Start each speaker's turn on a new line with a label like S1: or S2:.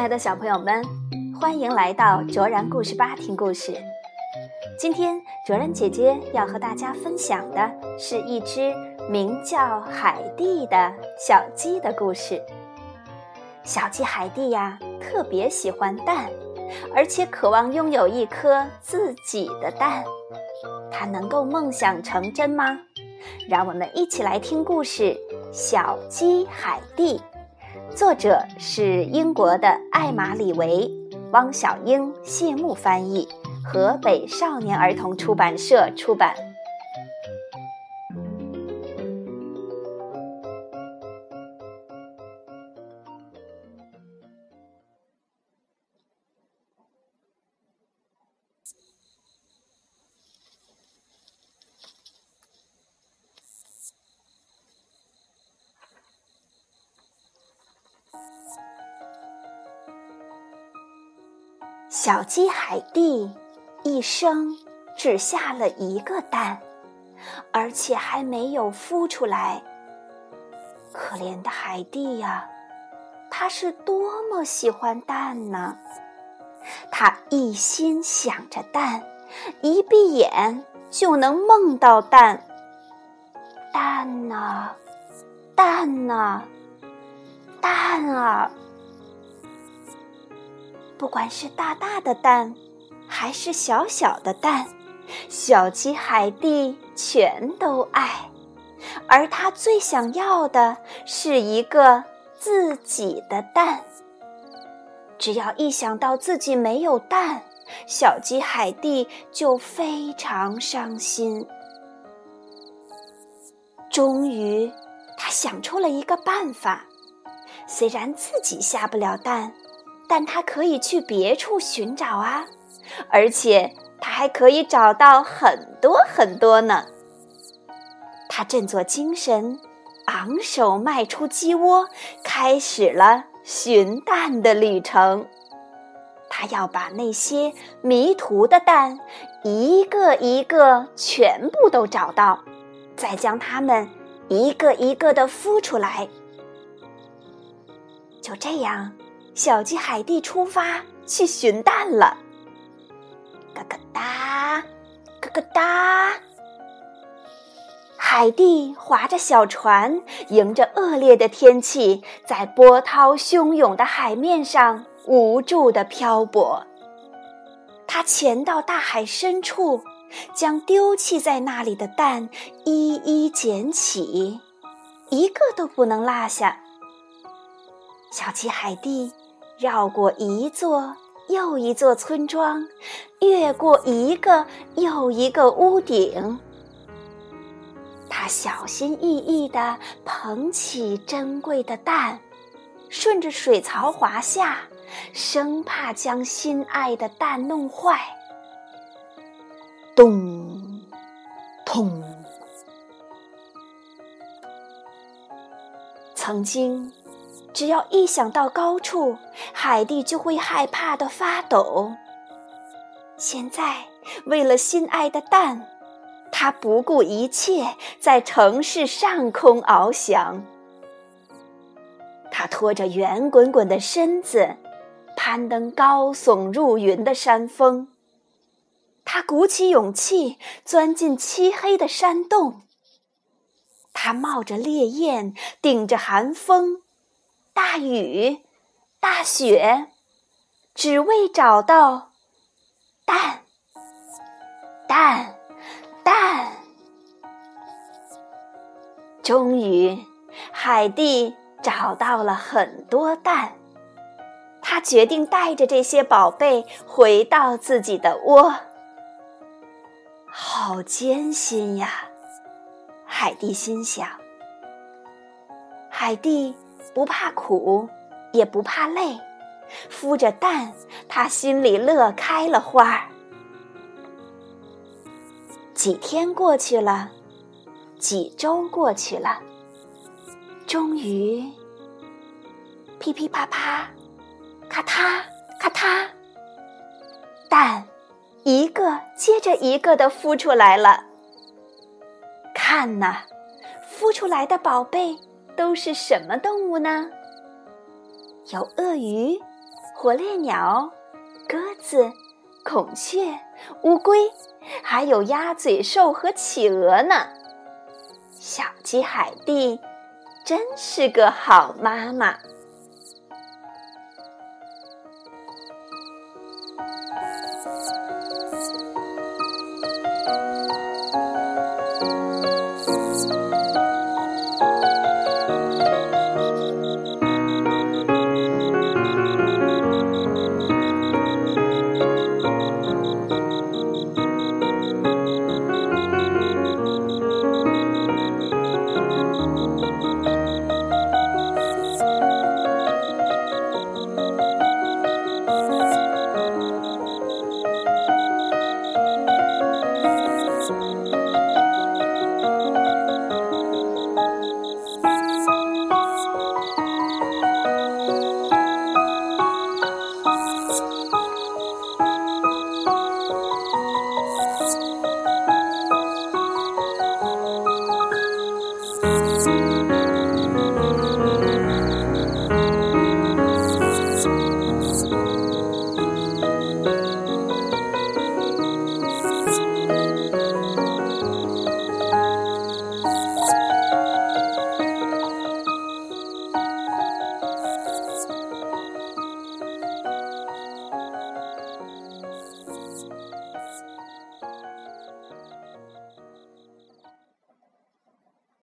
S1: 亲爱的小朋友们，欢迎来到卓然故事吧听故事。今天卓然姐姐要和大家分享的是一只名叫海蒂的小鸡的故事。小鸡海蒂呀，特别喜欢蛋，而且渴望拥有一颗自己的蛋。它能够梦想成真吗？让我们一起来听故事《小鸡海蒂》。作者是英国的艾玛·李维，汪小英、谢幕翻译，河北少年儿童出版社出版。小鸡海蒂一生只下了一个蛋，而且还没有孵出来。可怜的海蒂呀，它是多么喜欢蛋呢！它一心想着蛋，一闭眼就能梦到蛋。蛋呢？蛋呢？蛋啊！不管是大大的蛋，还是小小的蛋，小鸡海蒂全都爱。而它最想要的是一个自己的蛋。只要一想到自己没有蛋，小鸡海蒂就非常伤心。终于，他想出了一个办法，虽然自己下不了蛋。但他可以去别处寻找啊，而且他还可以找到很多很多呢。他振作精神，昂首迈出鸡窝，开始了寻蛋的旅程。他要把那些迷途的蛋一个一个全部都找到，再将它们一个一个的孵出来。就这样。小鸡海蒂出发去寻蛋了，咯咯哒，咯咯哒。海蒂划着小船，迎着恶劣的天气，在波涛汹涌的海面上无助地漂泊。他潜到大海深处，将丢弃在那里的蛋一一捡起，一个都不能落下。小鸡海蒂。绕过一座又一座村庄，越过一个又一个屋顶，他小心翼翼地捧起珍贵的蛋，顺着水槽滑下，生怕将心爱的蛋弄坏。咚，砰！曾经。只要一想到高处，海蒂就会害怕的发抖。现在，为了心爱的蛋，他不顾一切在城市上空翱翔。他拖着圆滚滚的身子，攀登高耸入云的山峰。他鼓起勇气钻进漆黑的山洞。他冒着烈焰，顶着寒风。大雨，大雪，只为找到蛋，蛋，蛋。终于，海蒂找到了很多蛋。他决定带着这些宝贝回到自己的窝。好艰辛呀，海蒂心想。海蒂。不怕苦，也不怕累，孵着蛋，他心里乐开了花。几天过去了，几周过去了，终于，噼噼啪啪，咔嗒咔嗒，蛋一个接着一个的孵出来了。看呐，孵出来的宝贝。都是什么动物呢？有鳄鱼、火烈鸟、鸽子、孔雀、乌龟，还有鸭嘴兽和企鹅呢。小鸡海蒂真是个好妈妈。